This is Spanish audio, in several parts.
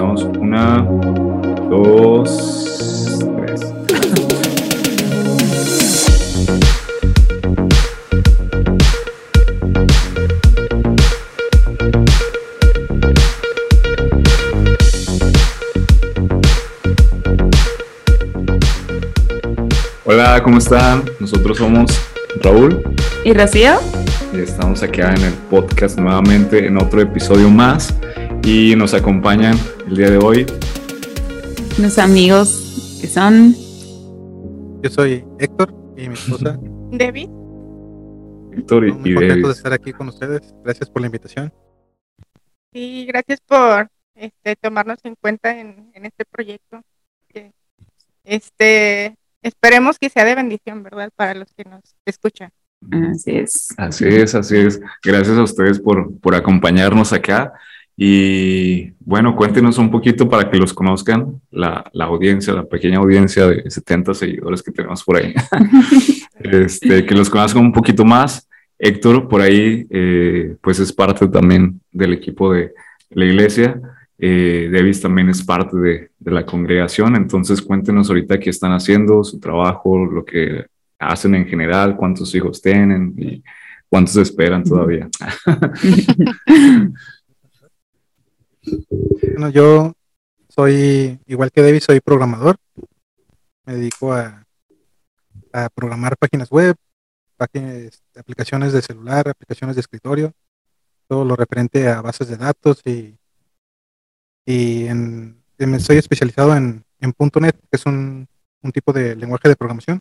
Empezamos. Una, dos, tres. Hola, ¿cómo están? Nosotros somos Raúl ¿Y Rocío? y estamos aquí en el podcast nuevamente en otro episodio más y nos acompañan el día de hoy Los amigos que son. Yo soy Héctor y mi esposa. David, Víctor y, muy y contentos de David. estar aquí con ustedes. Gracias por la invitación. y gracias por este, tomarnos en cuenta en, en este proyecto. que, Este, esperemos que sea de bendición, ¿verdad? Para los que nos escuchan. Así es. Así es, así es. Gracias a ustedes por, por acompañarnos acá. Y bueno, cuéntenos un poquito para que los conozcan, la, la audiencia, la pequeña audiencia de 70 seguidores que tenemos por ahí. este, que los conozcan un poquito más. Héctor, por ahí, eh, pues es parte también del equipo de la iglesia. Eh, Davis también es parte de, de la congregación. Entonces, cuéntenos ahorita qué están haciendo, su trabajo, lo que hacen en general, cuántos hijos tienen y cuántos esperan todavía. Bueno, yo soy, igual que David, soy programador. Me dedico a, a programar páginas web, páginas, aplicaciones de celular, aplicaciones de escritorio, todo lo referente a bases de datos y, y me soy especializado en, en .NET, que es un, un tipo de lenguaje de programación.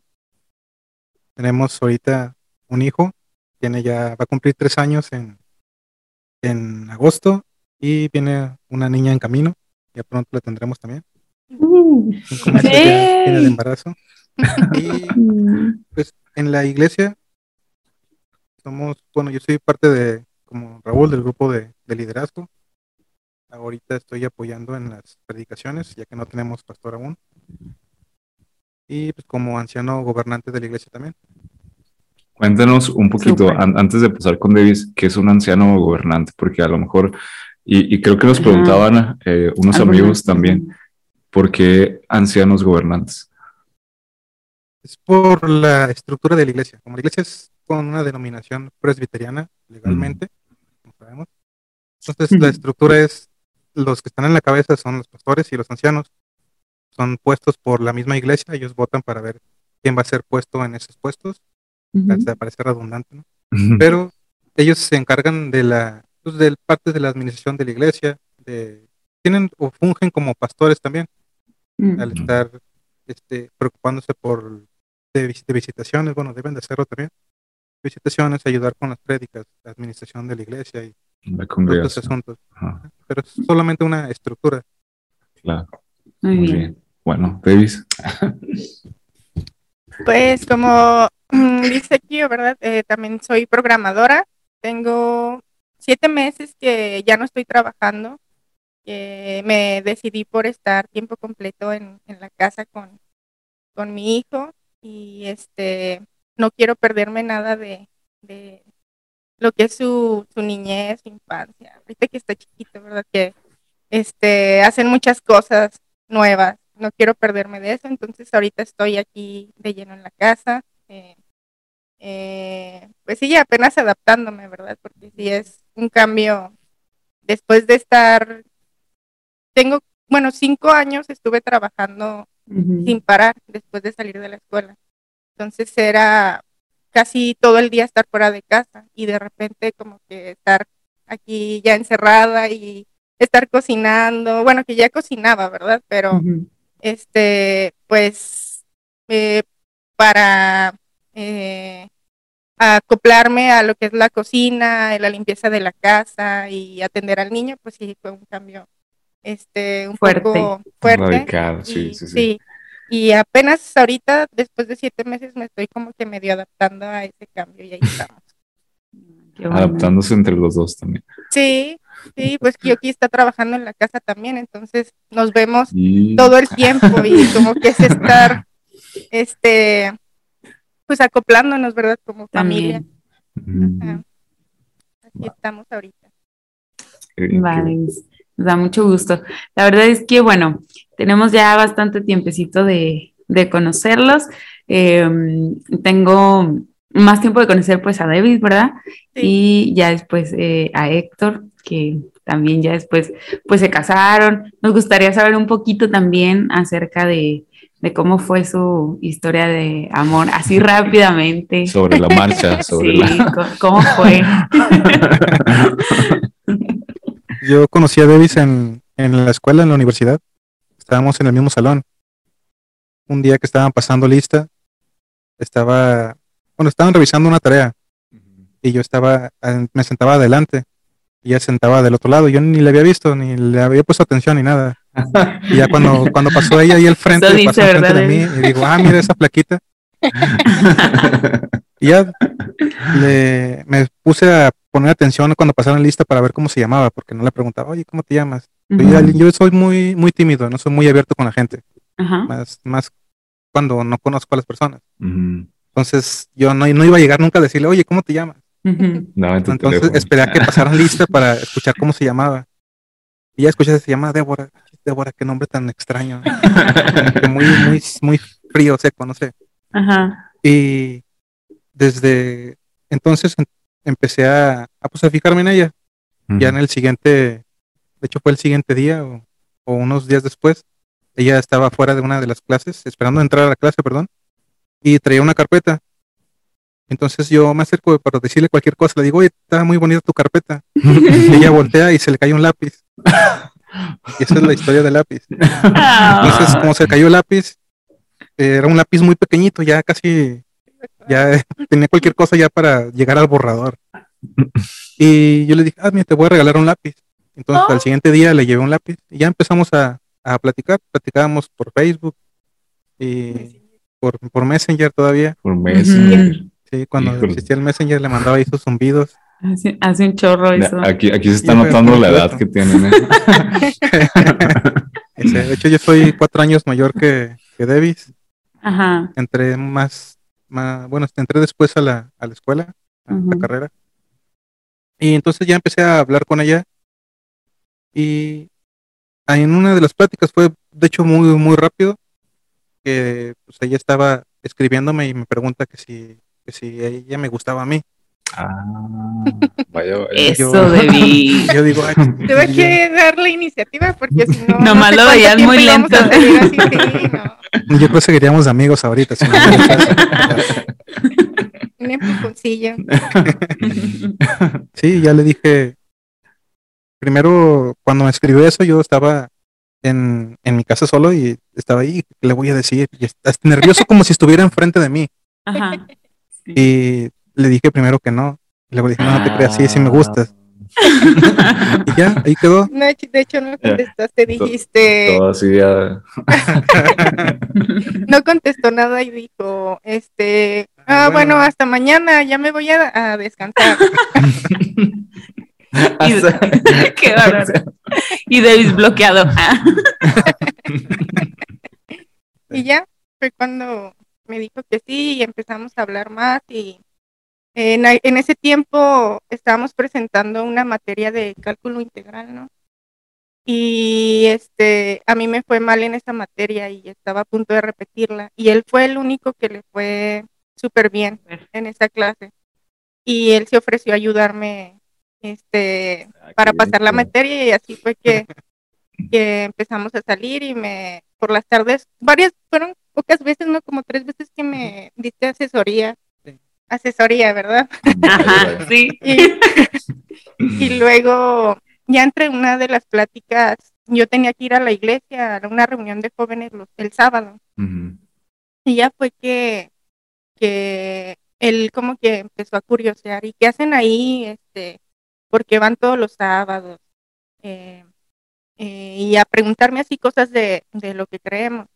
Tenemos ahorita un hijo, tiene ya, va a cumplir tres años en, en agosto y viene una niña en camino, ya pronto la tendremos también. Meses ya tiene embarazo. Y pues en la iglesia somos, bueno, yo soy parte de, como Raúl, del grupo de, de liderazgo. Ahorita estoy apoyando en las predicaciones, ya que no tenemos pastor aún. Y pues como anciano gobernante de la iglesia también. Cuéntanos un poquito, an- antes de pasar con Davis, qué es un anciano gobernante, porque a lo mejor, y, y creo que nos preguntaban eh, unos amigos también, ¿por qué ancianos gobernantes? Es por la estructura de la iglesia. Como la iglesia es con una denominación presbiteriana legalmente, como sabemos. Entonces la estructura es, los que están en la cabeza son los pastores y los ancianos. Son puestos por la misma iglesia, ellos votan para ver quién va a ser puesto en esos puestos, hasta parece redundante, ¿no? Pero ellos se encargan de la, pues, del parte de la administración de la iglesia, de, tienen o fungen como pastores también Mm. al estar este, preocupándose por de, de visitaciones, bueno, deben de hacerlo también. Visitaciones, ayudar con las prédicas, la administración de la iglesia y La otros asuntos. Ajá, Pero es solamente una estructura. claro, Muy muy bien. bien. Bueno, Davis. Pues como dice aquí, ¿verdad? Eh, también soy programadora. Tengo siete meses que ya no estoy trabajando. que me decidí por estar tiempo completo en, en la casa con, con mi hijo y este no quiero perderme nada de, de lo que es su, su niñez, su infancia. Ahorita que está chiquito, ¿verdad? Que este hacen muchas cosas nuevas. No quiero perderme de eso, entonces ahorita estoy aquí de lleno en la casa. eh, eh, pues sí, apenas adaptándome, ¿verdad? Porque sí es un cambio después de estar, tengo, bueno, cinco años estuve trabajando sin parar después de salir de la escuela. Entonces era casi todo el día estar fuera de casa y de repente como que estar aquí ya encerrada y estar cocinando, bueno, que ya cocinaba, ¿verdad? Pero este, pues, eh, para eh, acoplarme a lo que es la cocina, la limpieza de la casa y atender al niño, pues sí fue un cambio, este, un Fuerte. poco fuerte. Radical, sí, y, sí, sí. Y apenas ahorita, después de siete meses, me estoy como que medio adaptando a ese cambio y ahí estamos. Adaptándose entre los dos también. Sí, sí, pues Kioki está trabajando en la casa también, entonces nos vemos Y todo el tiempo y como que es estar, este, pues acoplándonos, ¿verdad? Como familia. También. Ajá. Aquí estamos ahorita. Vale. Nos da mucho gusto. La verdad es que, bueno, tenemos ya bastante tiempecito de, de conocerlos. Eh, tengo más tiempo de conocer pues a David, ¿verdad? Sí. Y ya después eh, a Héctor, que también ya después pues se casaron. Nos gustaría saber un poquito también acerca de, de cómo fue su historia de amor, así rápidamente. Sobre la marcha, sobre Sí, la... ¿cómo fue? Yo conocí a Davis en, en la escuela, en la universidad. Estábamos en el mismo salón. Un día que estaban pasando lista, estaba, bueno, estaban revisando una tarea y yo estaba, me sentaba adelante y ella se sentaba del otro lado. Yo ni le había visto, ni le había puesto atención ni nada. Y ya cuando, cuando pasó ella ahí al frente, dice, pasó ¿verdad, de mí y digo, ah, mira esa plaquita. Y ya le, me puse a poner atención cuando pasaron lista para ver cómo se llamaba, porque no le preguntaba, oye, ¿cómo te llamas? Yo, soy muy, muy tímido, no soy muy abierto con la gente, más, más cuando no conozco a las personas. Entonces yo no, no iba a llegar nunca a decirle, oye, ¿cómo te llamas? Tu Entonces teléfono. esperé a que pasaran lista para escuchar cómo se llamaba. Y ya escuché, se llama Débora. Débora, qué nombre tan extraño. Muy, muy, muy frío, seco, no sé. Ajá. Y desde entonces em- empecé a, a, pues, a fijarme en ella. Ya en el siguiente, de hecho fue el siguiente día o, o unos días después, ella estaba fuera de una de las clases, esperando entrar a la clase, perdón, y traía una carpeta. Entonces yo me acerco para decirle cualquier cosa, le digo, oye, está muy bonita tu carpeta. Y ella voltea y se le cae un lápiz. Y esa es la historia del lápiz. Entonces, como se cayó el lápiz, era un lápiz muy pequeñito, ya casi, ya tenía cualquier cosa ya para llegar al borrador. Y yo le dije, ah, mira, te voy a regalar un lápiz. Entonces, Oh. al siguiente día le llevé un lápiz y ya empezamos a, a platicar. Platicábamos por Facebook y por, por Messenger todavía. Por Messenger. Sí, cuando Híjole. existía el Messenger le mandaba ahí sus zumbidos. Hace, hace un chorro eso. Aquí, aquí se está Sí, notando la edad que tienen. ¿eh? De hecho, yo soy cuatro años mayor que, que Davis. Ajá. Entré más, más, bueno, entré después a la, a la escuela, a la carrera. Y entonces ya empecé a hablar con ella. Y en una de las pláticas fue, de hecho, muy, muy rápido. Que pues, ella estaba escribiéndome y me pregunta que si, que si ella me gustaba a mí. Ah, vaya, vaya. Eso yo- debí. Yo digo, ay, Tuve que dar la iniciativa porque si no. Nomás sé lo veías muy lento. así, sí, no. yo creo que seguiríamos de amigos ahorita. si no. Un empujoncillo. Sí, ya le dije. Primero, cuando me escribió eso, yo estaba en, en mi casa solo y estaba ahí. ¿Qué le voy a decir? Y está nervioso como si estuviera enfrente de mí. Ajá. Sí. Y le dije primero que no. Y luego dije, no, no te creas, sí, sí me gustas. Y ya, ahí quedó. No, de hecho no contestaste, dijiste, Todo así ya. no contestó nada y dijo, este, Ah, ah, bueno. bueno, hasta mañana, ya me voy a, a descansar. Y- Qué. Y Davis bloqueado. Ah. Y ya fue cuando me dijo que sí y empezamos a hablar más y en, ese tiempo estábamos presentando una materia de cálculo integral, ¿no? Y este, a mí me fue mal en esa materia y estaba a punto de repetirla y él fue el único que le fue súper bien en esa clase y él se ofreció a ayudarme este para pasar la materia y así fue que, que empezamos a salir y me por las tardes varias fueron pocas veces no como tres veces que me diste asesoría. Asesoría verdad Ajá, sí. y, y luego ya entre una de las pláticas yo tenía que ir a la iglesia a una reunión de jóvenes los- el sábado. Y ya fue que, que él como que empezó a curiosear y qué hacen ahí, este, porque van todos los sábados eh, eh, y a preguntarme así cosas de, de lo que creemos.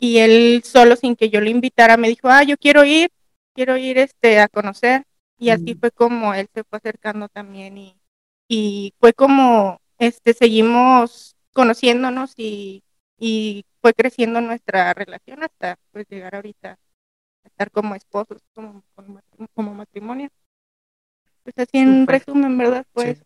Y él solo sin que yo lo invitara me dijo, ah, yo quiero ir, quiero ir este, a conocer. Y así fue como él se fue acercando también y, y fue como este, seguimos conociéndonos y, y fue creciendo nuestra relación hasta pues llegar ahorita a estar como esposos, como, como, matrimonio. Pues así en Súper. resumen, ¿verdad? Pues Sí.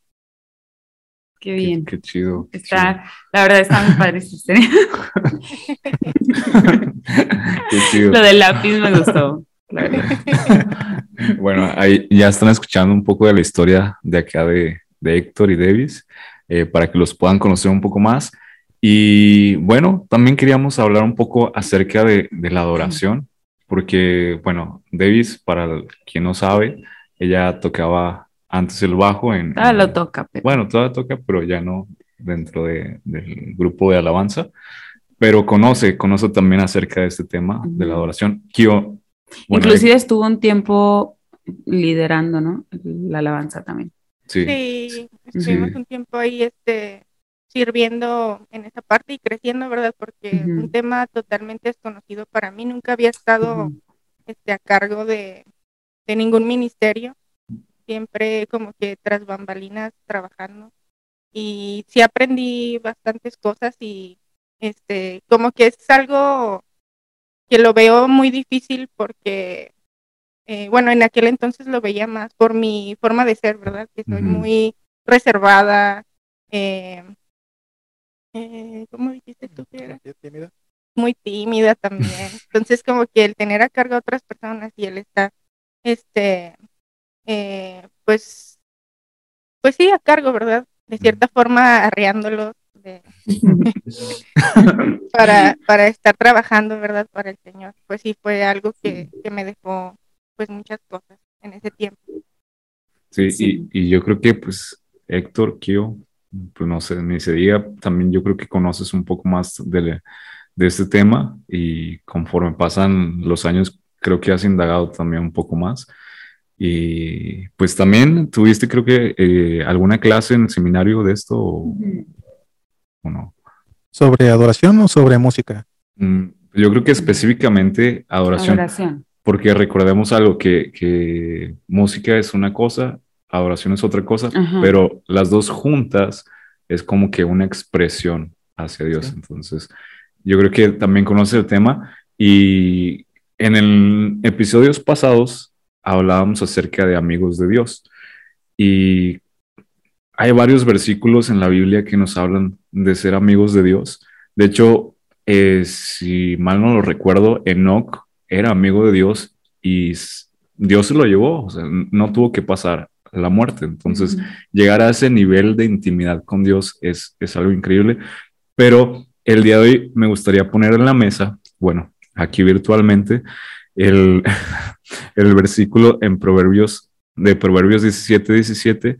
Qué bien. Qué, chido. Está, la verdad está muy padre esta historia. qué chido. Lo del lápiz me gustó. bueno, ahí ya están escuchando un poco de la historia de acá de, de Héctor y Davis, eh, para que los puedan conocer un poco más. Y bueno, también queríamos hablar un poco acerca de, de la adoración, porque, bueno, Davis, para quien no sabe, ella tocaba antes el bajo en... Ah, lo toca. Pero... Bueno, todavía toca, pero ya no dentro de, del grupo de alabanza, pero conoce, conoce también acerca de este tema de la adoración. Kio, Inclusive estuvo un tiempo liderando, ¿no? La alabanza también. Sí. sí estuvimos un tiempo ahí este, sirviendo en esa parte y creciendo, ¿verdad? Porque es un tema totalmente desconocido para mí. Nunca había estado este, a cargo de, de ningún ministerio. Siempre como que tras bambalinas trabajando. Y sí aprendí bastantes cosas y este, como que es algo que lo veo muy difícil porque, eh, bueno, en aquel entonces lo veía más por mi forma de ser, ¿verdad? Que soy muy reservada. Eh, eh, ¿Cómo dijiste tú que era? Tímida. Muy tímida también. Entonces, como que el tener a cargo a otras personas y él está, este, eh, pues, pues sí, a cargo, ¿verdad? De cierta forma, arreándolos para, para estar trabajando, ¿verdad? Para el Señor. Pues sí, fue algo que, que me dejó pues muchas cosas en ese tiempo. Sí, Y, y, yo creo que pues Héctor, Kio, pues no sé, ni se diga, también yo creo que conoces un poco más de, de este tema y conforme pasan los años creo que has indagado también un poco más. Y pues también tuviste creo que eh, alguna clase en el seminario de esto o, no. ¿Sobre adoración o sobre música? Mm, yo creo que específicamente adoración. adoración. Porque recordemos algo, que, que, música es una cosa, adoración es otra cosa, pero las dos juntas es como que una expresión hacia Dios. Entonces, yo creo que también conoce el tema y en el episodios pasados hablábamos acerca de amigos de Dios y hay varios versículos en la Biblia que nos hablan de ser amigos de Dios. De hecho, eh, si mal no lo recuerdo, Enoch era amigo de Dios y Dios se lo llevó, o sea, no tuvo que pasar la muerte. Entonces, llegar a ese nivel de intimidad con Dios es, es algo increíble. Pero el día de hoy me gustaría poner en la mesa, bueno, aquí virtualmente, el, el versículo en Proverbios, de Proverbios 17, 17.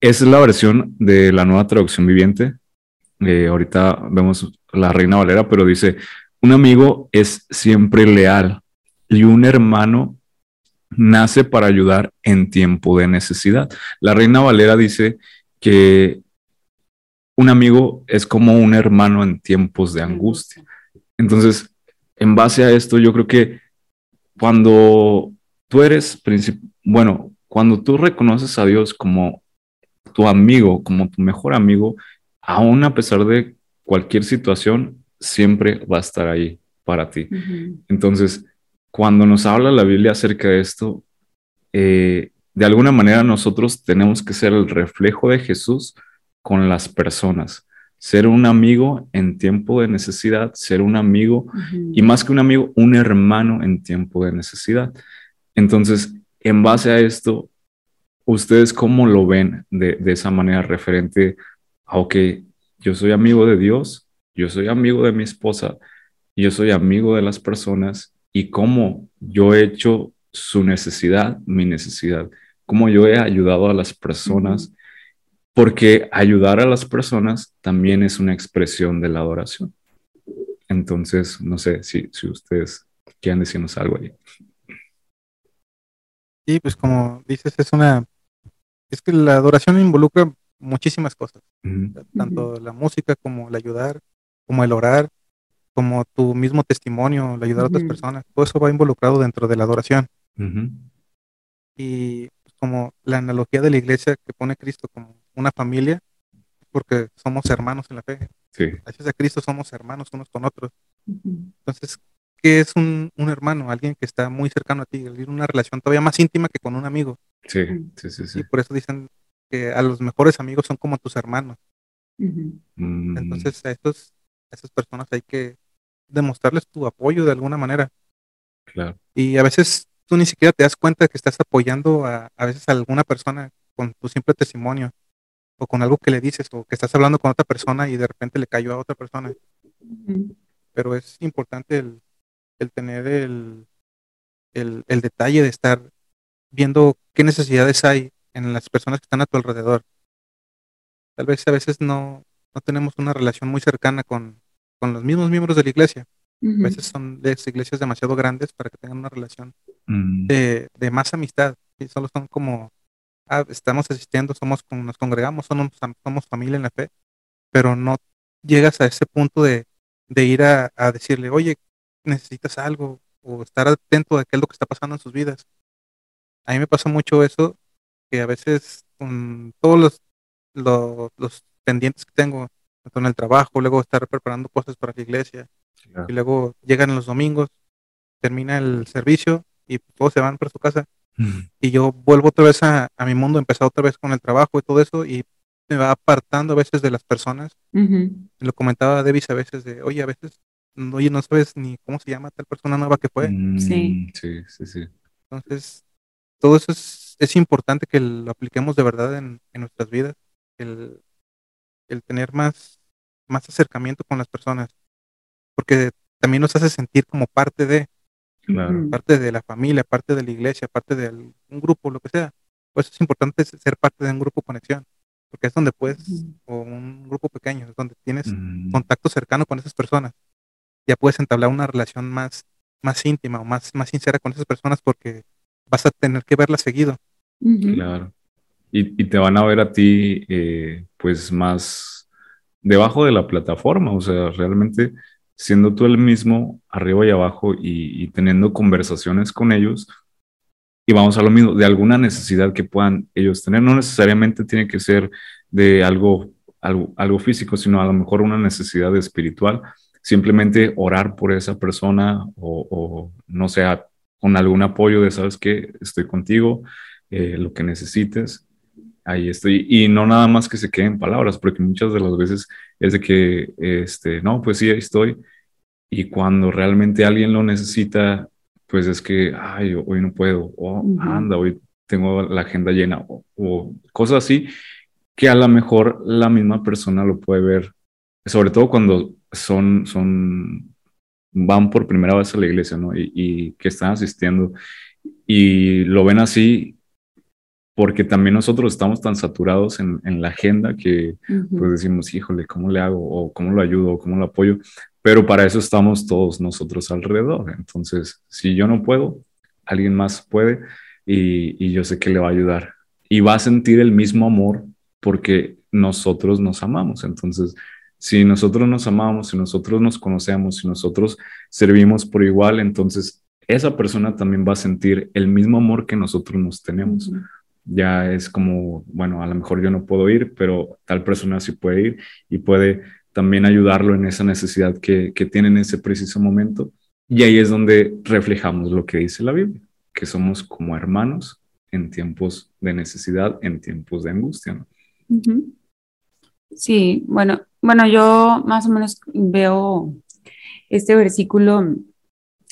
Esa es la versión de la nueva traducción viviente. Eh, ahorita vemos la Reina Valera, pero dice, un amigo es siempre leal y un hermano nace para ayudar en tiempo de necesidad. La Reina Valera dice que un amigo es como un hermano en tiempos de angustia. Entonces, en base a esto, yo creo que cuando tú eres, bueno, cuando tú reconoces a Dios como tu amigo, como tu mejor amigo, aún a pesar de cualquier situación, siempre va a estar ahí para ti. Entonces, cuando nos habla la Biblia acerca de esto, eh, de alguna manera nosotros tenemos que ser el reflejo de Jesús con las personas. Ser un amigo en tiempo de necesidad, ser un amigo y más que un amigo, un hermano en tiempo de necesidad. Entonces, en base a esto, ¿ustedes cómo lo ven de, de esa manera referente a, ok, yo soy amigo de Dios, yo soy amigo de mi esposa, yo soy amigo de las personas y cómo yo he hecho su necesidad, mi necesidad, cómo yo he ayudado a las personas porque ayudar a las personas también es una expresión de la adoración. Entonces, no sé si, si ustedes quieren decirnos algo ahí. Sí, pues como dices, es una, es que la adoración involucra muchísimas cosas, tanto la música como el ayudar, como el orar, como tu mismo testimonio, el ayudar a otras personas, todo eso va involucrado dentro de la adoración. Y pues, como la analogía de la iglesia que pone Cristo como una familia, porque somos hermanos en la fe. Gracias a Cristo somos hermanos unos con otros. Entonces, ¿qué es un, un, hermano? Alguien que está muy cercano a ti, una relación todavía más íntima que con un amigo. Sí, sí, sí, Y por eso dicen que a los mejores amigos son como tus hermanos. Entonces a, estos, a estas personas hay que demostrarles tu apoyo de alguna manera. claro. Y a veces tú ni siquiera te das cuenta de que estás apoyando a, a veces a alguna persona con tu simple testimonio o con algo que le dices o que estás hablando con otra persona y de repente le cayó a otra persona. Pero es importante el, el tener el, el, el detalle de estar viendo qué necesidades hay en las personas que están a tu alrededor. Tal vez a veces no, no tenemos una relación muy cercana con, con los mismos miembros de la iglesia. A Ujú. veces son de iglesias demasiado grandes para que tengan una relación Mm, de, de más amistad. Y solo son como, ah, estamos asistiendo, somos como nos congregamos, somos, somos familia en la fe, pero no llegas a ese punto de, de ir a, a decirle, oye, necesitas algo, o estar atento a qué es lo que está pasando en sus vidas. A mí me pasa mucho eso, que a veces con todos los, los, los pendientes que tengo, tanto en el trabajo, luego estar preparando cosas para la iglesia, claro. y luego llegan los domingos, termina el servicio y todos se van para su casa Mm, y yo vuelvo otra vez a, a mi mundo, empezar otra vez con el trabajo y todo eso y me va apartando a veces de las personas. Lo comentaba Davis a veces de, oye, a veces, oye, no sabes ni cómo se llama tal persona nueva que fue. mm, Sí. sí, sí, sí. Entonces, todo eso es, es importante que lo apliquemos de verdad en, en nuestras vidas, el, el tener más, más acercamiento con las personas, porque también nos hace sentir como parte de, Claro. Parte de la familia, parte de la iglesia, parte de un grupo, lo que sea. Por eso es importante ser parte de un grupo conexión, porque es donde puedes, o un grupo pequeño, es donde tienes Mm, contacto cercano con esas personas. Ya puedes entablar una relación más, más íntima o más, más sincera con esas personas porque vas a tener que verlas seguido. Claro. Y, y te van a ver a ti, eh, pues, más debajo de la plataforma, o sea, realmente siendo tú el mismo arriba y abajo y, y teniendo conversaciones con ellos. Y vamos a lo mismo, de alguna necesidad que puedan ellos tener. No necesariamente tiene que ser de algo, algo, algo físico, sino a lo mejor una necesidad espiritual. Simplemente orar por esa persona o, o no sé, con algún apoyo de, sabes que estoy contigo, eh, lo que necesites, ahí estoy. Y no nada más que se queden palabras, porque muchas de las veces es de que, este, no, pues sí, ahí estoy. Y cuando realmente alguien lo necesita, pues es que, ay, hoy no puedo, o anda, hoy tengo la agenda llena, o, o cosas así, que a lo mejor la misma persona lo puede ver, sobre todo cuando son, son, van por primera vez a la iglesia, ¿no? Y, y que están asistiendo y lo ven así porque también nosotros estamos tan saturados en, en la agenda que Ujú. pues decimos, híjole, ¿cómo le hago? O ¿cómo lo ayudo? O ¿Cómo lo apoyo? Pero para eso estamos todos nosotros alrededor. Entonces, si yo no puedo, alguien más puede y, y yo sé que le va a ayudar. Y va a sentir el mismo amor porque nosotros nos amamos. Entonces, si nosotros nos amamos, si nosotros nos conocemos, si nosotros servimos por igual, entonces esa persona también va a sentir el mismo amor que nosotros nos tenemos ya es como, bueno, a lo mejor yo no puedo ir, pero tal persona sí puede ir y puede también ayudarlo en esa necesidad que, que tiene en ese preciso momento. Y ahí es donde reflejamos lo que dice la Biblia, que somos como hermanos en tiempos de necesidad, en tiempos de angustia. Sí, bueno, bueno, yo más o menos veo este versículo,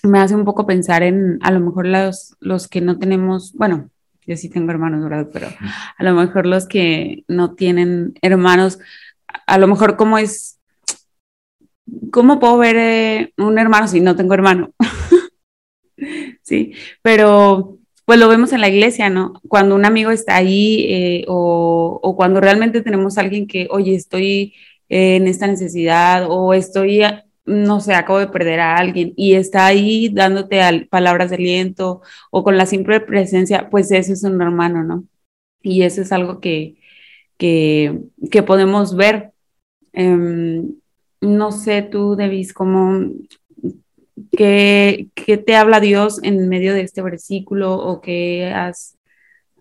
me hace un poco pensar en a lo mejor los, los que no tenemos, bueno, yo sí tengo hermanos, ¿verdad? Pero a lo mejor los que no tienen hermanos, a lo mejor cómo es, ¿cómo puedo ver eh, un hermano si no tengo hermano? sí, pero pues lo vemos en la iglesia, ¿no? Cuando un amigo está ahí eh, o, o, cuando realmente tenemos a alguien que, oye, estoy eh, en esta necesidad o estoy, no sé, acabo de perder a alguien y está ahí dándote al, palabras de aliento o con la simple presencia, pues eso es un hermano, ¿no? Y eso es algo que, que, que podemos ver. Eh, no sé, tú, Davis, cómo, ¿Qué, ¿Qué, te habla Dios en medio de este versículo o qué has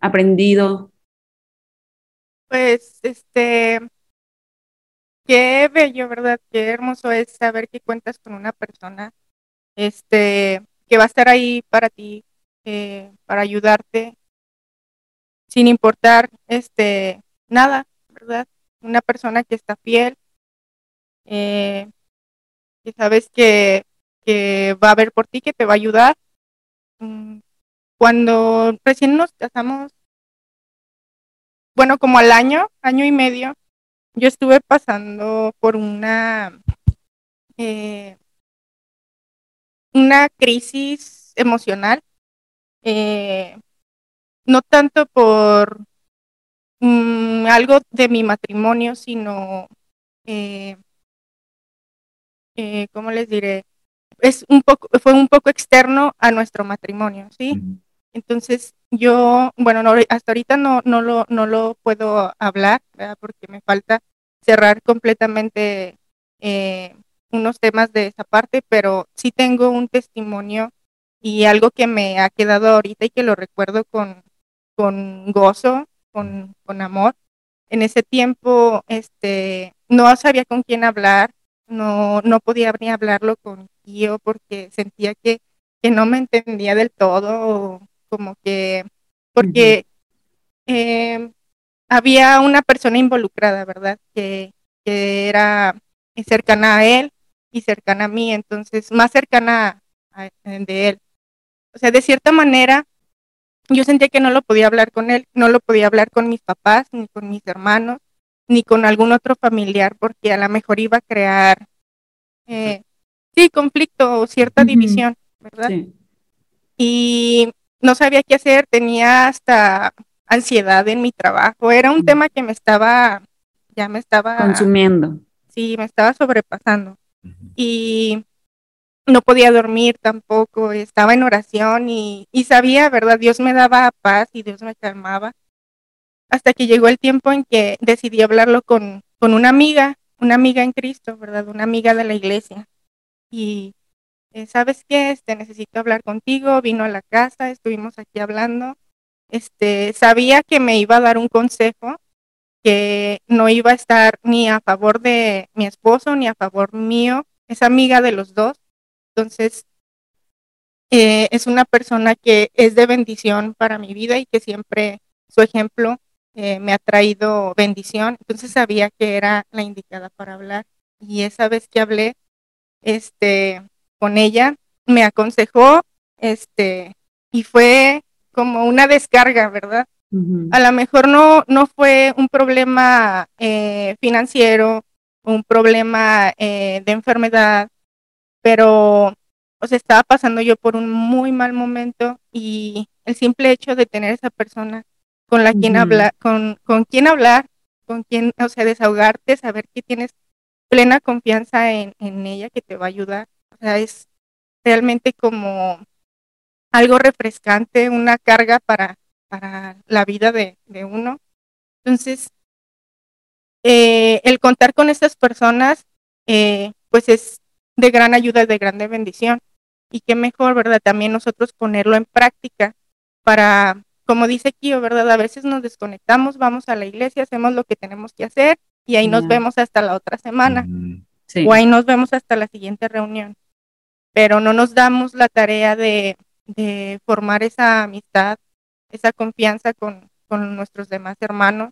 aprendido? Pues, este, qué bello, ¿verdad? Qué hermoso es saber que cuentas con una persona, este, que va a estar ahí para ti, eh, para ayudarte, sin importar, este, nada, ¿verdad? una persona que está fiel, eh, que sabes que, que va a ver por ti, que te va a ayudar. Mm, Cuando recién nos casamos, bueno, como al año, año y medio, yo estuve pasando por una, eh, una crisis emocional, eh, no tanto por mm, algo de mi matrimonio, sino, eh, eh, ¿cómo les diré? Es un poco, fue un poco externo a nuestro matrimonio, ¿sí? Entonces, yo, bueno, no, hasta ahorita no, no, lo, no lo puedo hablar, ¿verdad? porque me falta cerrar completamente eh, unos temas de esa parte, pero sí tengo un testimonio y algo que me ha quedado ahorita y que lo recuerdo con, con gozo, con, con amor. En ese tiempo, este, no sabía con quién hablar, no, no podía ni hablarlo con tío porque sentía que, que no me entendía del todo, como que, porque eh, había una persona involucrada, ¿verdad? Que, que era cercana a él y cercana a mí, entonces más cercana a- de él. O sea, de cierta manera, yo sentía que no lo podía hablar con él, no lo podía hablar con mis papás, ni con mis hermanos, ni con algún otro familiar, porque a lo mejor iba a crear, eh, sí, conflicto o cierta división, ¿verdad? Sí. y no sabía qué hacer, tenía hasta ansiedad en mi trabajo, era un Mm. tema que me estaba, ya me estaba, Consumiendo. sí, me estaba sobrepasando y no podía dormir tampoco, estaba en oración y, y sabía, ¿verdad? Dios me daba paz y Dios me calmaba, hasta que llegó el tiempo en que decidí hablarlo con, con una amiga, una amiga en Cristo, ¿verdad? Una amiga de la iglesia. Y, eh, ¿sabes qué? Este, necesito hablar contigo, vino a la casa, estuvimos aquí hablando. Este, sabía que me iba a dar un consejo, que no iba a estar ni a favor de mi esposo ni a favor mío, es amiga de los dos. Entonces, eh, es una persona que es de bendición para mi vida y que siempre su ejemplo eh, me ha traído bendición. Entonces sabía que era la indicada para hablar. Y esa vez que hablé este, con ella, me aconsejó este, y fue como una descarga, ¿verdad? A lo mejor no, no fue un problema eh, financiero, un problema eh, de enfermedad, pero o sea, estaba pasando yo por un muy mal momento y el simple hecho de tener esa persona con la quien Ujú. hablar, con, con quien hablar, con quien, o sea, desahogarte, saber que tienes plena confianza en, en ella que te va a ayudar. O sea, es realmente como algo refrescante, una carga para, para la vida de, de uno. Entonces, eh, el contar con estas personas, eh, pues es de gran ayuda, de grande bendición. Y qué mejor, ¿verdad? También nosotros ponerlo en práctica para, como dice Kio, ¿verdad? A veces nos desconectamos, vamos a la iglesia, hacemos lo que tenemos que hacer y ahí nos vemos hasta la otra semana Ujú. Sí. o ahí nos vemos hasta la siguiente reunión. Pero no nos damos la tarea de, de formar esa amistad, esa confianza con, con nuestros demás hermanos.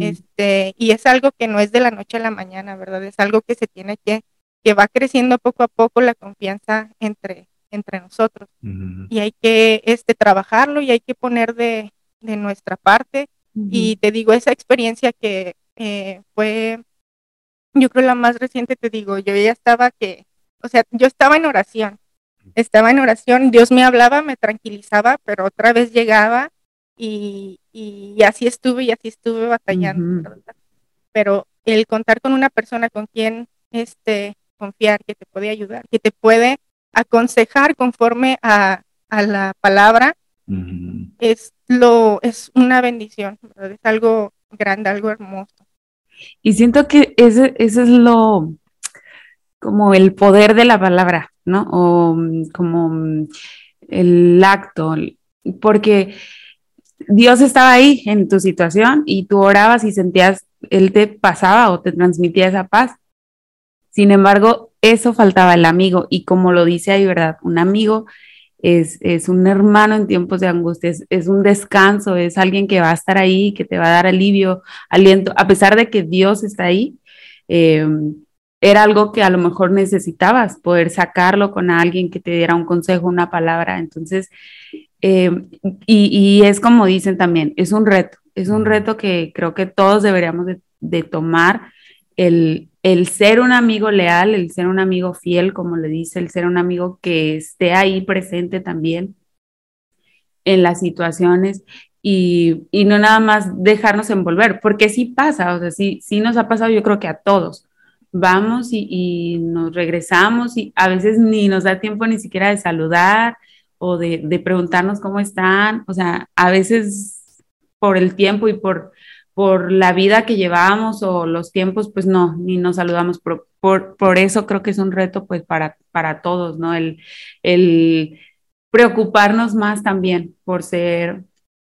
Este, y es algo que no es de la noche a la mañana, ¿verdad? Es algo que se tiene que, que va creciendo poco a poco la confianza entre, entre nosotros. Y hay que este, trabajarlo y hay que poner de, de nuestra parte. Y te digo, esa experiencia que eh, fue, yo creo la más reciente, te digo, yo ya estaba que, o sea, yo estaba en oración, estaba en oración, Dios me hablaba, me tranquilizaba, pero otra vez llegaba y, y así estuve y así estuve batallando. Pero el contar con una persona con quien este, confiar, que te puede ayudar, que te puede aconsejar conforme a, a la palabra, es lo es una bendición, ¿verdad? es algo grande, algo hermoso. Y siento que ese, ese es lo, como el poder de la palabra, ¿no? O mm, como mm, el acto, porque Dios estaba ahí en tu situación y tú orabas y sentías, Él te pasaba o te transmitía esa paz. Sin embargo, eso faltaba el amigo y como lo dice ahí, ¿verdad? Un amigo es, es un hermano en tiempos de angustia, es, un descanso, es alguien que va a estar ahí, que te va a dar alivio, aliento, a pesar de que Dios está ahí. Em, era algo que a lo mejor necesitabas, poder sacarlo con alguien que te diera un consejo, una palabra. Entonces, em, y, es como dicen también, es un reto, es un reto que creo que todos deberíamos de, tomar, el, el, ser un amigo leal, el ser un amigo fiel, como le dice, el ser un amigo que esté ahí presente también en las situaciones y, y no nada más dejarnos envolver, porque sí pasa, o sea, sí, sí nos ha pasado yo creo que a todos vamos y, nos regresamos y a veces ni nos da tiempo ni siquiera de saludar o de, preguntarnos cómo están. O sea, a veces por el tiempo y por, por la vida que llevamos o los tiempos, pues no, ni nos saludamos. Por, por, eso creo que es un reto pues para, para todos, ¿no? El, el preocuparnos más también por ser,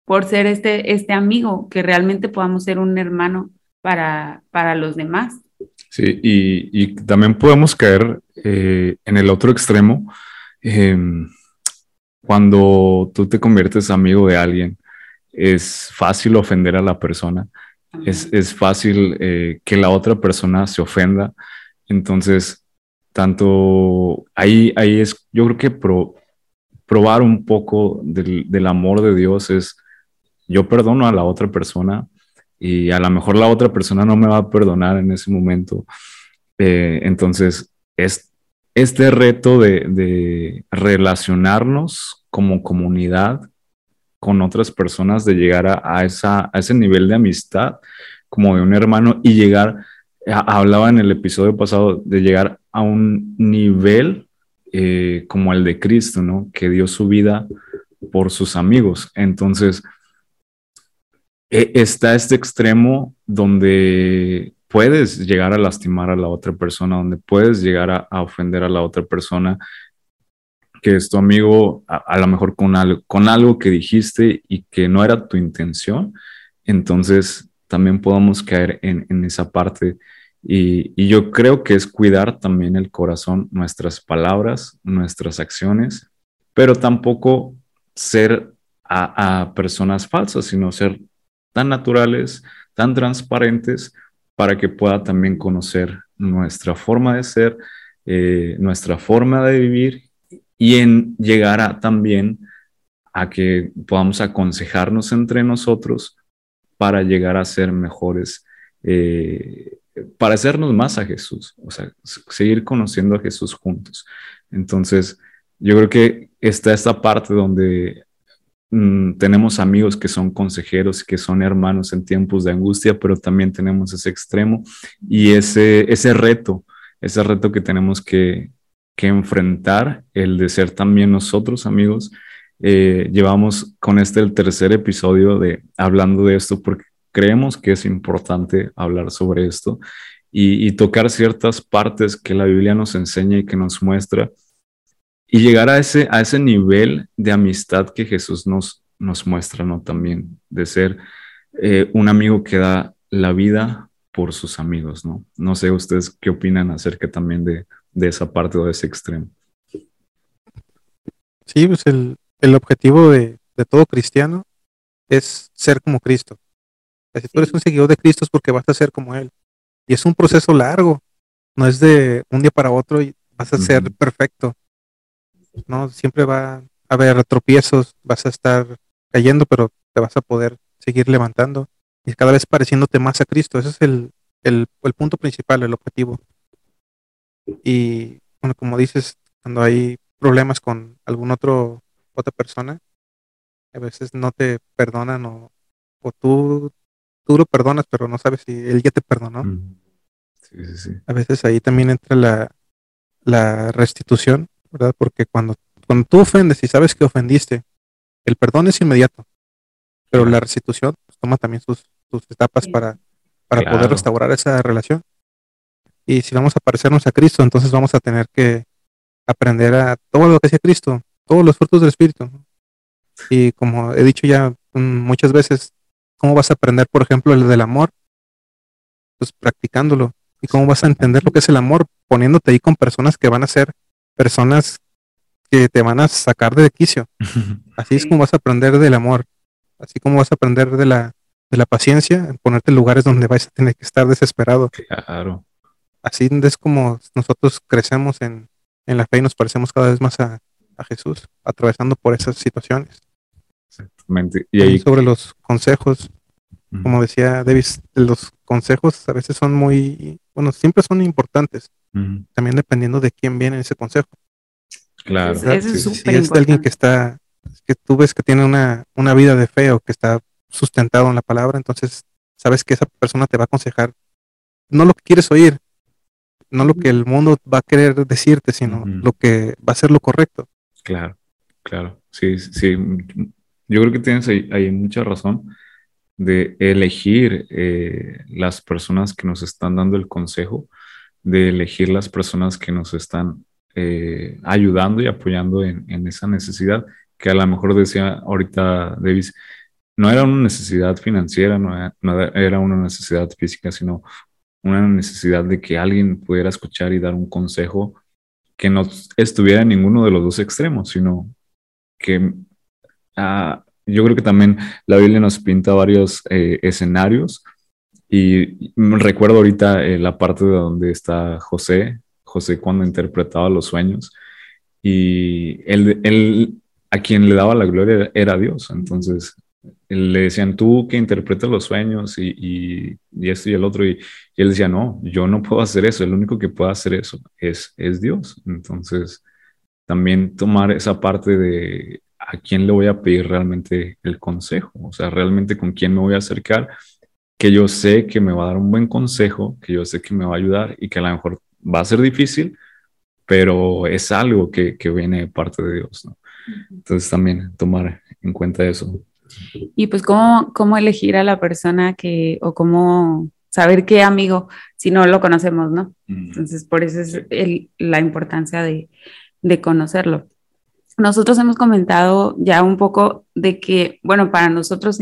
por ser este, este amigo, que realmente podamos ser un hermano para, para los demás. Sí, y, también podemos caer eh, en el otro extremo. Em, cuando tú te conviertes amigo de alguien, es fácil ofender a la persona, es, fácil eh, que la otra persona se ofenda. Entonces, tanto ahí, ahí es, yo creo que probar un poco del, del amor de Dios es, yo perdono a la otra persona, y a lo mejor la otra persona no me va a perdonar en ese momento. Eh, entonces, es este reto de, relacionarnos como comunidad con otras personas, de llegar a, a ese nivel de amistad como de un hermano y llegar, hablaba en el episodio pasado, de llegar a un nivel eh, como el de Cristo, ¿no? Que dio su vida por sus amigos. Entonces, e, está este extremo donde puedes llegar a lastimar a la otra persona, donde puedes llegar a, ofender a la otra persona, que es tu amigo a, lo mejor con algo, con algo que dijiste y que no era tu intención, entonces también podemos caer en, esa parte. Y, yo creo que es cuidar también el corazón, nuestras palabras, nuestras acciones, pero tampoco ser a personas falsas, sino ser tan naturales, tan transparentes, para que pueda también conocer nuestra forma de ser, eh, nuestra forma de vivir y en llegar a, también a que podamos aconsejarnos entre nosotros para llegar a ser mejores, eh, para hacernos más a Jesús, o sea, seguir conociendo a Jesús juntos. Entonces, yo creo que está esta parte donde Mm, tenemos amigos que son consejeros, que son hermanos en tiempos de angustia, pero también tenemos ese extremo y ese, ese reto, ese reto que tenemos que, enfrentar, el de ser también nosotros amigos. Eh, llevamos con este el tercer episodio de hablando de esto porque creemos que es importante hablar sobre esto y, y tocar ciertas partes que la Biblia nos enseña y que nos muestra y llegar a ese, a ese nivel de amistad que Jesús nos, nos muestra, ¿no? También de ser eh, un amigo que da la vida por sus amigos, ¿no? No sé ustedes qué opinan acerca también de, esa parte o de ese extremo. Sí, pues el, objetivo de, todo cristiano es ser como Cristo. Si tú eres un seguidor de Cristo es porque vas a ser como Él. Y es un proceso largo, no es de un día para otro y vas a ser perfecto. ¿no? Siempre va a haber tropiezos, vas a estar cayendo, pero te vas a poder seguir levantando y cada vez pareciéndote más a Cristo. Ese es el, el, punto principal, el objetivo. Y bueno, como dices, cuando hay problemas con algún otro otra persona, a veces no te perdonan o, o tú, tú lo perdonas, pero no sabes si él ya te perdonó. A veces ahí también entra la, la restitución ¿verdad? Porque cuando, cuando tú ofendes y sabes que ofendiste, el perdón es inmediato, pero la restitución pues, toma también sus, sus etapas para, para poder restaurar esa relación. Y si vamos a parecernos a Cristo, entonces vamos a tener que aprender a todo lo que sea Cristo, todos los frutos del Espíritu. Y como he dicho ya mm, muchas veces, ¿cómo vas a aprender, por ejemplo, el del amor? Pues practicándolo. ¿Y cómo vas a entender lo que es el amor? Poniéndote ahí con personas que van a ser personas que te van a sacar de quicio. Así es como vas a aprender del amor, así como vas a aprender de la, de la paciencia, en ponerte en lugares donde vas a tener que estar desesperado. Claro. Así es como nosotros crecemos en, en la fe y nos parecemos cada vez más a, a Jesús, atravesando por esas situaciones. Exactamente. Y ahí, sobre los consejos, como decía Davis, los consejos a veces son muy, bueno, siempre son importantes, también dependiendo de quién viene ese consejo. Claro. Eso es sí, sí. súper si es de alguien que está, que tú ves que tiene una, una vida de fe o que está sustentado en la palabra, entonces sabes que esa persona te va a aconsejar no lo que quieres oír, no lo que el mundo va a querer decirte, sino lo que va a ser lo correcto. Claro, claro. Sí, sí, sí. Yo creo que tienes ahí, ahí mucha razón de elegir eh, las personas que nos están dando el consejo, de elegir las personas que nos están eh, ayudando y apoyando en, en esa necesidad, que a lo mejor decía ahorita Davis, no era una necesidad financiera, no era, no era una necesidad física, sino una necesidad de que alguien pudiera escuchar y dar un consejo que no estuviera en ninguno de los dos extremos, sino que ah, yo creo que también la Biblia nos pinta varios eh, escenarios y recuerdo ahorita eh, la parte de donde está José, José cuando interpretaba los sueños y él, él a quien le daba la gloria era Dios, entonces le decían tú que interpretas los sueños y, y, y, esto y el otro, y, y, él decía, no, yo no puedo hacer eso, el único que puede hacer eso es, es Dios. Entonces, también tomar esa parte de a quién le voy a pedir realmente el consejo, o sea, realmente con quién me voy a acercar, que yo sé que me va a dar un buen consejo, que yo sé que me va a ayudar y que a lo mejor va a ser difícil, pero es algo que, que viene de parte de Dios, ¿no? Entonces también tomar en cuenta eso. Y pues cómo, cómo elegir a la persona que, o cómo saber qué amigo, si no lo conocemos, ¿no? Entonces, por eso es el, la importancia de, de, conocerlo. Nosotros hemos comentado ya un poco de que, bueno, para nosotros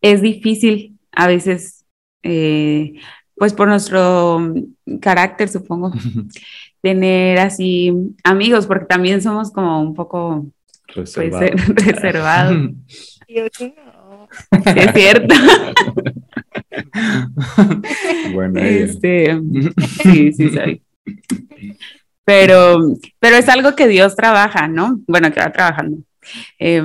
es difícil a veces, eh, pues por nuestro carácter, supongo, tener así amigos, porque también somos como un poco Reservado. pues, reservados. Yo sí no. Sí, es cierto. bueno, este, sí, sí, soy. Pero, pero es algo que Dios trabaja, ¿no? Bueno, que va trabajando. Eh,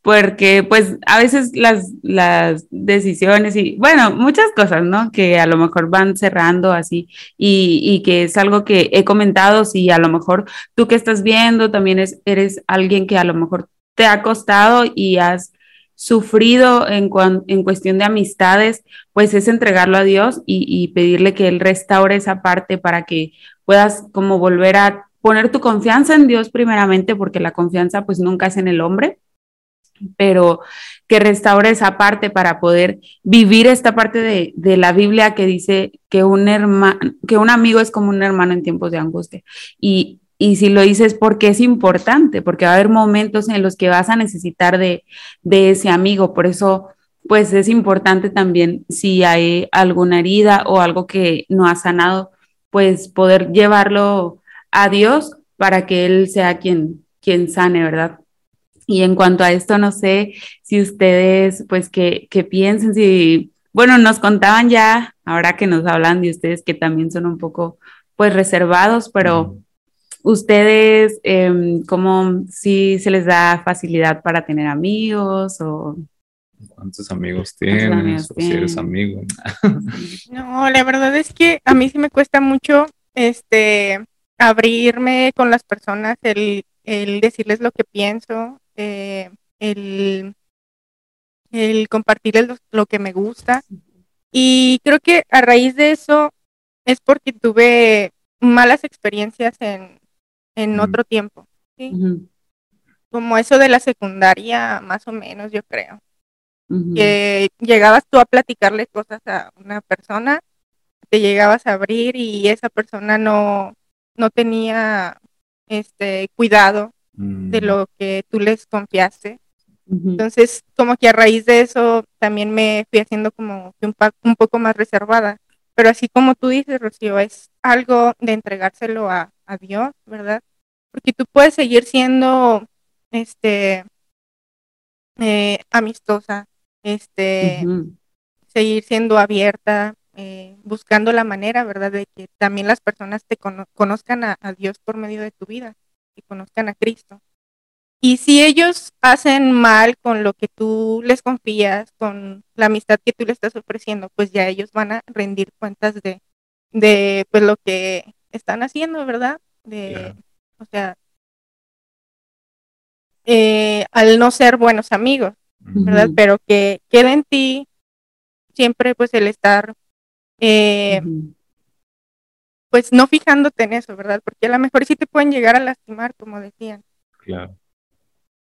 porque pues a veces las, las decisiones y bueno, muchas cosas, ¿no? Que a lo mejor van cerrando así y, y, que es algo que he comentado, si a lo mejor tú que estás viendo también es, eres alguien que a lo mejor te ha costado y has sufrido en, en cuestión de amistades, pues es entregarlo a Dios y, pedirle que Él restaure esa parte para que puedas como volver a poner tu confianza en Dios primeramente, porque la confianza pues nunca es en el hombre, pero que restaure esa parte para poder vivir esta parte de, de la Biblia que dice que un, hermano, que un amigo es como un hermano en tiempos de angustia. Y, y si lo dices porque es importante, porque va a haber momentos en los que vas a necesitar de, de ese amigo, por eso pues es importante también si hay alguna herida o algo que no ha sanado, pues poder llevarlo a Dios para que Él sea quien, quien sane, ¿verdad? Y en cuanto a esto, no sé si ustedes, pues, que, que piensen, si, bueno, nos contaban ya, ahora que nos hablan de ustedes, que también son un poco, pues, reservados, pero. Ustedes, eh, ¿cómo si se les da facilidad para tener amigos o...? ¿Cuántos amigos tienes? Amigos o si eres amigo. no, la verdad es que a mí sí me cuesta mucho, este, abrirme con las personas, el, el decirles lo que pienso, eh, el, el compartirles lo, lo, que me gusta. Y creo que a raíz de eso es porque tuve malas experiencias en, en mm. otro tiempo. ¿sí? Mm. Como eso de la secundaria, más o menos, yo creo. Mm. Que llegabas tú a platicarle cosas a una persona, te llegabas a abrir y esa persona no, no tenía este cuidado mm. de lo que tú les confiaste. Entonces, como que a raíz de eso también me fui haciendo como que un, un, poco más reservada. Pero así como tú dices, Rocío, es algo de entregárselo a, a Dios, ¿verdad? porque tú puedes seguir siendo, este, eh, amistosa, este, seguir siendo abierta, eh, buscando la manera, ¿verdad?, de que también las personas te conozcan a, Dios por medio de tu vida y conozcan a Cristo. Y si ellos hacen mal con lo que tú les confías, con la amistad que tú le estás ofreciendo, pues ya ellos van a rendir cuentas de, de pues lo que están haciendo, ¿verdad? De, o sea, eh, al no ser buenos amigos, ¿verdad? Pero que quede en ti siempre pues el estar eh, pues no fijándote en eso, ¿verdad? Porque a lo mejor sí te pueden llegar a lastimar, como decían. Claro.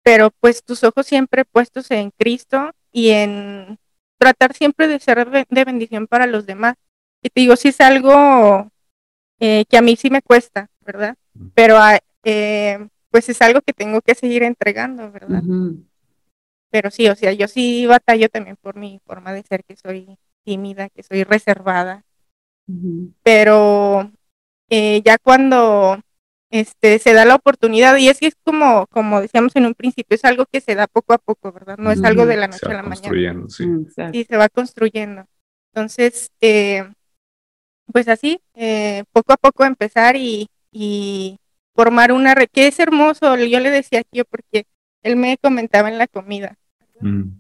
Pero pues tus ojos siempre puestos en Cristo y en tratar siempre de ser de bendición para los demás. Y te digo, si es algo eh, que a mí sí me cuesta, ¿verdad? Pero ah, eh, pues es algo que tengo que seguir entregando, ¿verdad? Pero sí, o sea, yo sí batallo también por mi forma de ser, que soy tímida, que soy reservada. Pero eh, ya cuando este, se da la oportunidad, y es que es como, como decíamos en un principio, es algo que se da poco a poco, ¿verdad? No es algo de la noche a la mañana. Sí. sí, se va construyendo. Entonces, eh, pues así, eh, poco a poco empezar y, y formar una red, que es hermoso, yo le decía aquí, porque él me comentaba en la comida, mm.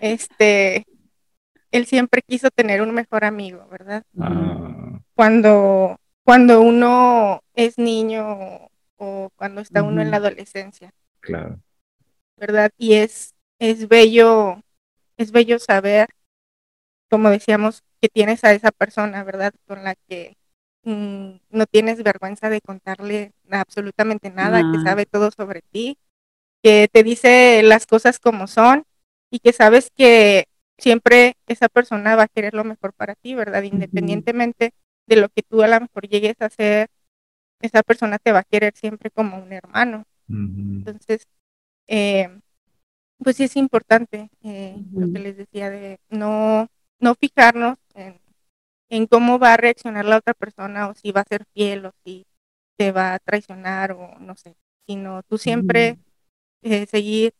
este, él siempre quiso tener un mejor amigo, ¿verdad? Ah. Cuando, cuando uno es niño o cuando está uno en la adolescencia. Claro. ¿Verdad? Y es, es bello, es bello saber, como decíamos, que tienes a esa persona, ¿verdad? Con la que mm, no tienes vergüenza de contarle absolutamente nada, que sabe todo sobre ti, que te dice las cosas como son y que sabes que siempre esa persona va a querer lo mejor para ti, ¿verdad? Independientemente de lo que tú a lo mejor llegues a hacer, esa persona te va a querer siempre como un hermano. Entonces, eh, pues sí es importante eh, lo que les decía de no, no fijarnos en, en, cómo va a reaccionar la otra persona o si va a ser fiel o si te va a traicionar o no sé, sino tú siempre eh, seguir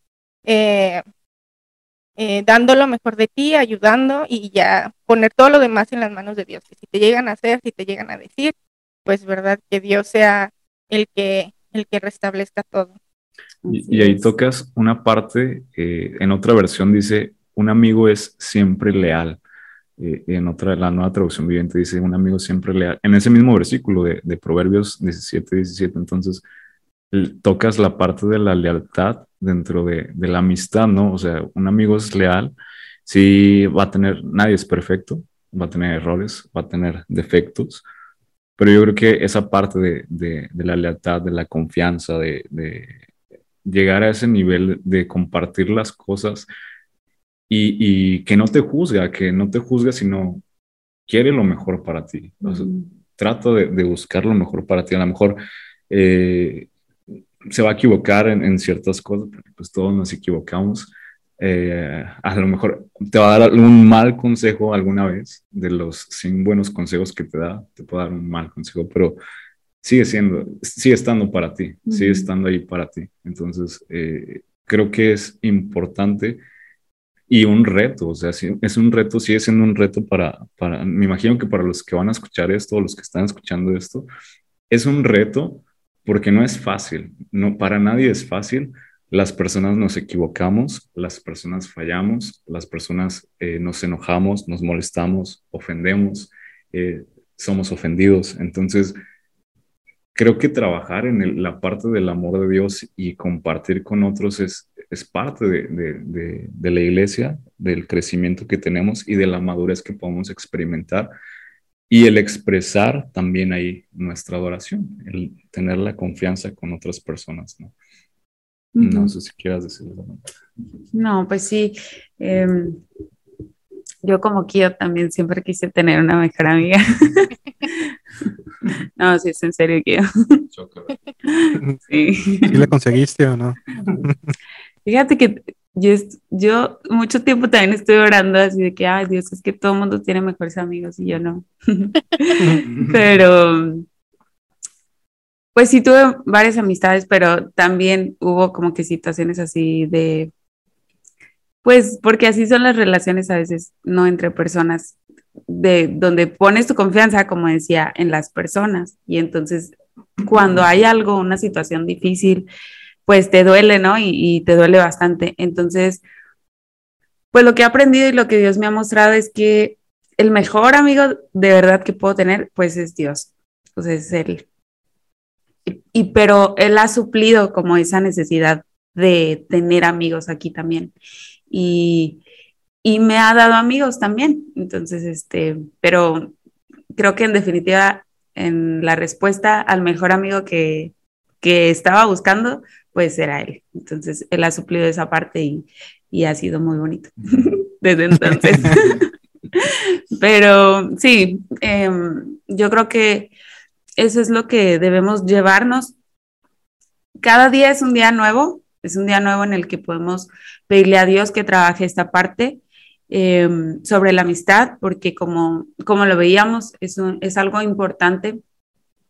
eh, dando lo mejor de ti, ayudando y ya poner todo lo demás en las manos de Dios. si te llegan a hacer, si te llegan a decir, pues verdad, que Dios sea el que, el que restablezca todo. Y, ahí tocas una parte, eh, en otra versión dice, un amigo es siempre leal. Eh, en otra, la nueva traducción viviente dice, un amigo siempre leal. En ese mismo versículo de, de Proverbios 17, 17, entonces tocas la parte de la lealtad dentro de, la amistad, ¿no? O sea, un amigo es leal, sí va a tener, nadie es perfecto, va a tener errores, va a tener defectos, pero yo creo que esa parte de, la lealtad, de la confianza, de, llegar a ese nivel de compartir las cosas y, que no te juzga, que no te juzga, sino quiere lo mejor para ti. Trata de, buscar lo mejor para ti. A lo mejor eh, se va a equivocar en, ciertas cosas, porque pues todos nos equivocamos. Eh, a lo mejor te va a dar un mal consejo alguna vez, de los 100 buenos consejos que te da, te puede dar un mal consejo, pero sigue siendo, sigue estando para ti, sigue estando ahí para ti. Entonces, eh, creo que es importante y un reto, o sea, es un reto, sigue siendo un reto para, para, me imagino que para los que van a escuchar esto, los que están escuchando esto, es un reto porque no es fácil, no para nadie es fácil. Las personas nos equivocamos, las personas fallamos, las personas eh, nos enojamos, nos molestamos, ofendemos, eh, somos ofendidos. Entonces, creo que trabajar en la parte del amor de Dios y compartir con otros es, parte de, la iglesia, del crecimiento que tenemos y de la madurez que podemos experimentar y el expresar también ahí nuestra adoración, el tener la confianza con otras personas, ¿no? No sé si quieras decirlo. No, pues sí. Em, yo como Kio también siempre quise tener una mejor amiga. no, sí, es en serio, Kio. sí. ¿Sí la conseguiste o no? Fíjate que yo, yo mucho tiempo también estoy orando así de que, ay Dios, es que todo el mundo tiene mejores amigos y yo no. Pero pues sí tuve varias amistades, pero también hubo como que situaciones así de, pues porque así son las relaciones a veces, no entre personas, de donde pones tu confianza, como decía, en las personas. Y entonces, cuando hay algo, una situación difícil, pues te duele, ¿no? Y, y te duele bastante. Entonces, pues lo que he aprendido y lo que Dios me ha mostrado es que el mejor amigo de verdad que puedo tener, pues es Dios. Pues es Él. Y, pero Él ha suplido como esa necesidad de tener amigos aquí también. Y, y me ha dado amigos también. Entonces, este, pero creo que en definitiva, en la respuesta al mejor amigo que, que estaba buscando, pues era él. Entonces, él ha suplido esa parte y, y ha sido muy bonito desde entonces. Pero sí, eh, yo creo que eso es lo que debemos llevarnos. Cada día es un día nuevo, es un día nuevo en el que podemos pedirle a Dios que trabaje esta parte eh, sobre la amistad, porque como, como lo veíamos, es, es algo importante.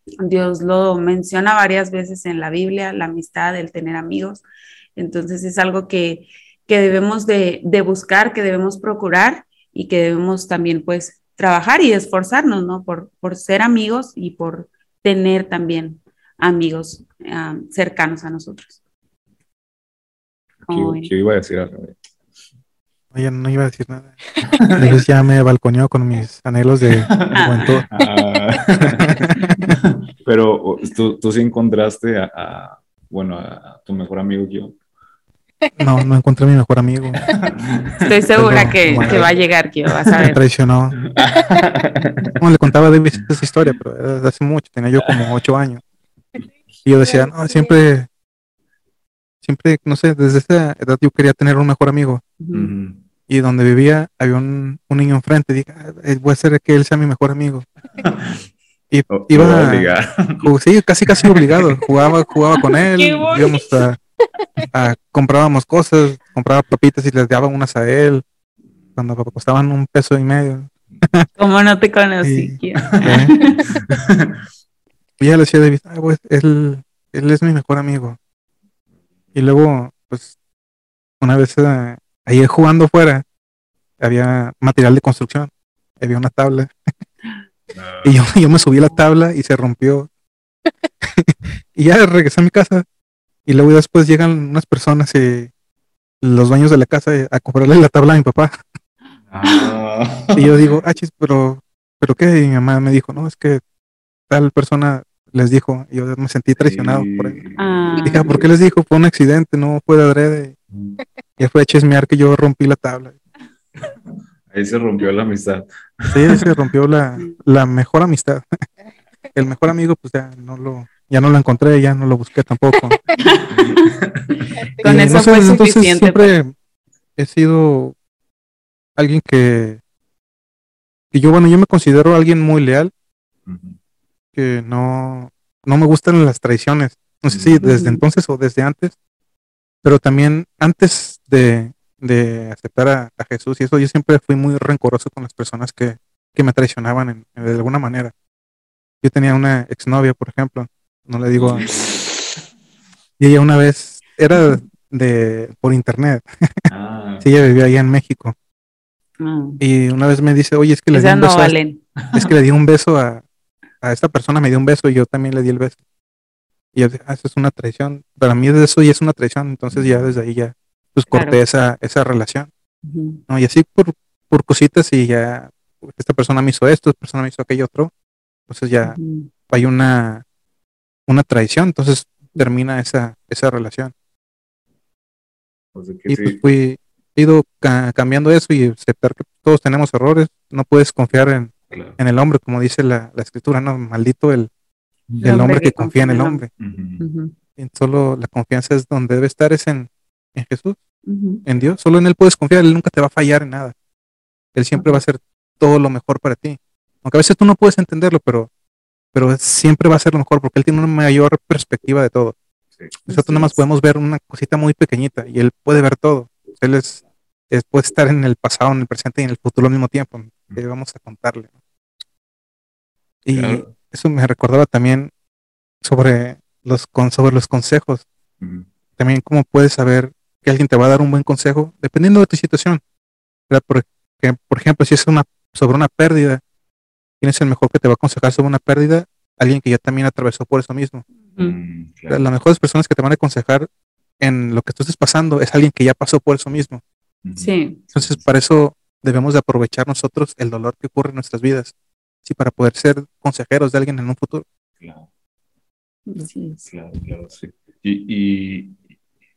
Dios lo menciona varias veces en la Biblia, la amistad, el tener amigos. Entonces es algo que, que debemos de, de buscar, que debemos procurar y que debemos también pues trabajar y esforzarnos, ¿no? Por, por ser amigos y por tener también amigos um, cercanos a nosotros. ¿Qué, ¿qué iba a decir? Oye, no iba a decir nada. Entonces ya me balconeó con mis anhelos de juventud. Pero tú, tú sí encontraste a, a, bueno, a tu mejor amigo yo. No, no encontré a mi mejor amigo. Estoy segura que, que, va a llegar, que vas a ver. Me traicionó. Le contaba a David esa historia, pero era hace mucho, tenía yo como ocho años. Y yo decía, no, siempre, siempre, no sé, desde esa edad yo quería tener un mejor amigo. Uh -huh. Y donde vivía había un, un niño enfrente, dije, ah, voy a hacer que él sea mi mejor amigo. Y O- iba, sí, casi casi obligado. Jugaba, jugaba con él, íbamos a, a- comprábamos cosas, compraba papitas y les daba unas a él, cuando costaban un peso y medio. Como no te conocí. Kio. ¿eh? y ya le decía David, "Ah, pues, él, él es mi mejor amigo. Y luego, pues, una vez eh, ahí jugando fuera, había material de construcción, había una tabla, y yo, yo me subí a la tabla y se rompió. y ya regresé a mi casa, y luego después llegan unas personas, y los dueños de la casa, a comprarle la tabla a mi papá. Ah. Y yo digo, ah, chis, pero, pero qué, y mi mamá me dijo, no, es que tal persona les dijo, y yo me sentí traicionado por él. Ah, Dije, "Ah, ¿por qué les dijo? Fue un accidente, no fue de adrede. Y fue a chismear que yo rompí la tabla. Ahí se rompió la amistad. Sí, se rompió la, la mejor amistad. El mejor amigo, pues ya no lo, ya no lo encontré, ya no lo busqué tampoco. Con Y eso no sé, fue desde entonces suficiente. pues. siempre he sido alguien que, que yo, bueno, yo me considero alguien muy leal, que no, no me gustan las traiciones. No sé si desde entonces o desde antes, pero también antes de, de aceptar a, a Jesús y eso, yo siempre fui muy rencoroso con las personas que, que me traicionaban en- en- de alguna manera. Yo tenía una exnovia, por ejemplo, no le digo, y ella una vez era de por internet, Ah, sí, ella vivía allá en México, Ah, y una vez me dice, oye, es que le di un no beso, a, es que le di un beso a, a esta persona, me dio un beso y yo también le di el beso. Y yo dije, ah, eso es una traición. Para mí eso ya es una traición, entonces ya desde ahí ya pues corté Claro. esa, esa relación. ¿no? Y así por, por cositas y ya esta persona me hizo esto, esta persona me hizo aquello otro. Entonces ya hay una, una traición, entonces termina esa, esa relación. o sea que Y sí. pues fui, he ido ca- cambiando eso y aceptar que todos tenemos errores. No puedes confiar en, claro. en el hombre, como dice la, la escritura, no, maldito el, el hombre hombre que confía en el hombre. Y solo la confianza es donde debe estar, es en, en Jesús, en Dios. Solo en Él puedes confiar, Él nunca te va a fallar en nada. Él siempre va a hacer todo lo mejor para ti. Aunque a veces tú no puedes entenderlo, pero, pero siempre va a ser lo mejor porque Él tiene una mayor perspectiva de todo. Sí. Nosotros Así nada más podemos ver una cosita muy pequeñita y Él puede ver todo. Él es, es- puede estar en el pasado, en el presente y en el futuro al mismo tiempo. Que vamos a contarle. Y Claro. eso me recordaba también sobre los, con, sobre los consejos. También cómo puedes saber que alguien te va a dar un buen consejo, dependiendo de tu situación. Porque, por ejemplo, si es una, sobre una pérdida, ¿quién es el mejor que te va a aconsejar sobre una pérdida? Alguien que ya también atravesó por eso mismo. Mm, claro. Las mejores personas que te van a aconsejar en lo que tú estés pasando es alguien que ya pasó por eso mismo. Sí, Entonces, para eso debemos de aprovechar nosotros el dolor que ocurre en nuestras vidas. Sí, para poder ser consejeros de alguien en un futuro. Claro. sí. Claro, claro, sí. Y, y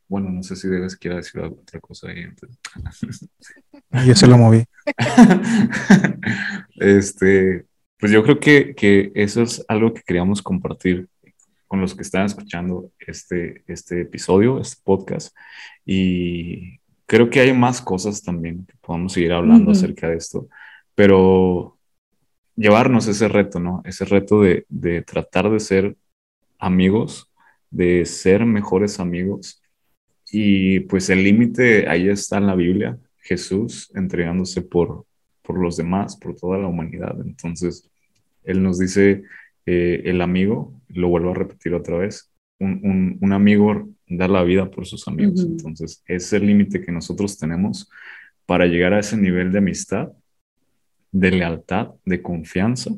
bueno, no sé si debes quiera decir alguna otra cosa ahí. entonces. Y yo se lo moví. este, pues yo creo que, que eso es algo que queríamos compartir con los que están escuchando este, este episodio, este podcast. Y creo que hay más cosas también que podemos seguir hablando acerca de esto, pero llevarnos ese reto, ¿no? Ese reto de, de tratar de ser amigos, de ser mejores amigos. Y pues el límite ahí está en la Biblia, Jesús entregándose por, por los demás, por toda la humanidad. Entonces, Él nos dice, eh, el amigo, lo vuelvo a repetir otra vez, un, un- un amigo da la vida por sus amigos. Entonces, es el límite que nosotros tenemos para llegar a ese nivel de amistad, de lealtad, de confianza.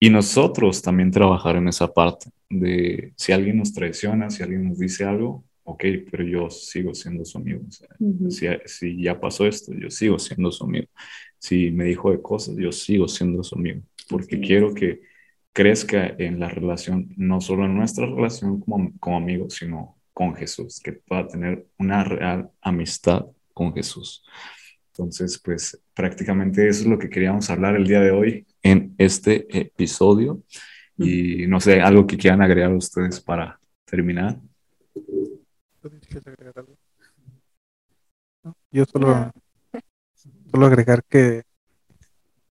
Y nosotros también trabajar en esa parte de si alguien nos traiciona, si alguien nos dice algo, ok, pero yo sigo siendo su amigo. O sea, Ujú. si, si ya pasó esto, yo sigo siendo su amigo. Si me dijo de cosas, yo sigo siendo su amigo. Porque es. quiero que crezca en la relación, no solo en nuestra relación como, como amigos, sino con Jesús, que pueda tener una real amistad con Jesús. Entonces, pues prácticamente eso es lo que queríamos hablar el día de hoy en este episodio. Y no sé, algo que quieran agregar ustedes para terminar. ¿Quieres agregar algo? No, Yo solo, solo agregar que,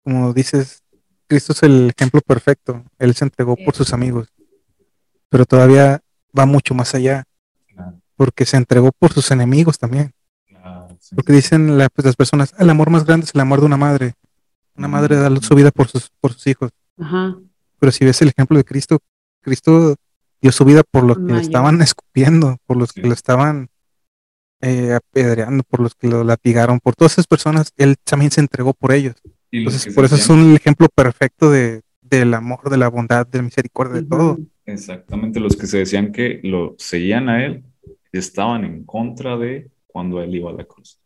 como dices, Cristo es el ejemplo perfecto. Él se entregó por sus amigos, pero todavía va mucho más allá, porque se entregó por sus enemigos también. Porque dicen la- pues, las personas, el amor más grande es el amor de una madre. Una madre da su vida por sus, por sus hijos. Ajá. Pero si ves el ejemplo de Cristo, Cristo dio su vida por los que Mayor. le estaban escupiendo, por los que Sí. lo estaban eh, apedreando, por los que lo latigaron, por todas esas personas, él también se entregó por ellos. Y Entonces, por eso es un ejemplo perfecto de, del amor, de la bondad, de la misericordia, de todo. Exactamente, los que se decían que lo seguían a él estaban en contra de cuando él iba a la cruz.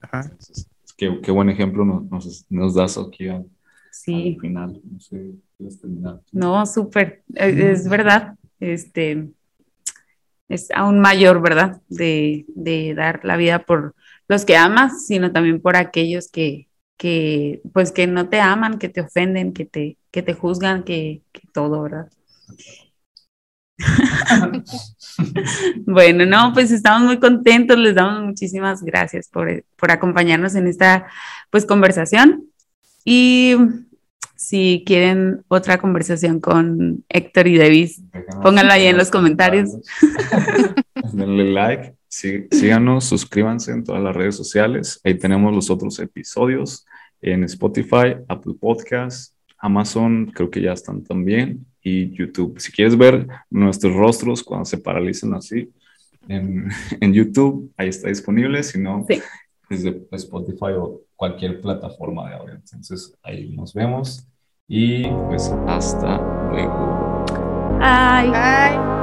Ajá. Entonces, qué, qué buen ejemplo nos, nos, nos das aquí al, Sí. al final. No sé. No, súper, eh, es verdad, este, es aún mayor, ¿verdad? De, de dar la vida por los que amas, sino también por aquellos que, que, pues que no te aman, que te ofenden, que te, que te juzgan, que, que todo, ¿verdad? Bueno, no, pues estamos muy contentos, les damos muchísimas gracias por, por acompañarnos en esta pues conversación. Y si quieren otra conversación con Héctor y Davis, Pónganlo ahí en los comentarios. Denle like, sí- síganos, suscríbanse en todas las redes sociales. Ahí tenemos los otros episodios en Spotify, Apple Podcasts, Amazon, creo que ya están también, y YouTube. Si quieres ver nuestros rostros cuando se paralicen así en, en YouTube, ahí está disponible. Si no, Sí. desde Spotify o cualquier plataforma de audio. Entonces ahí nos vemos y pues hasta luego. ay. Bye.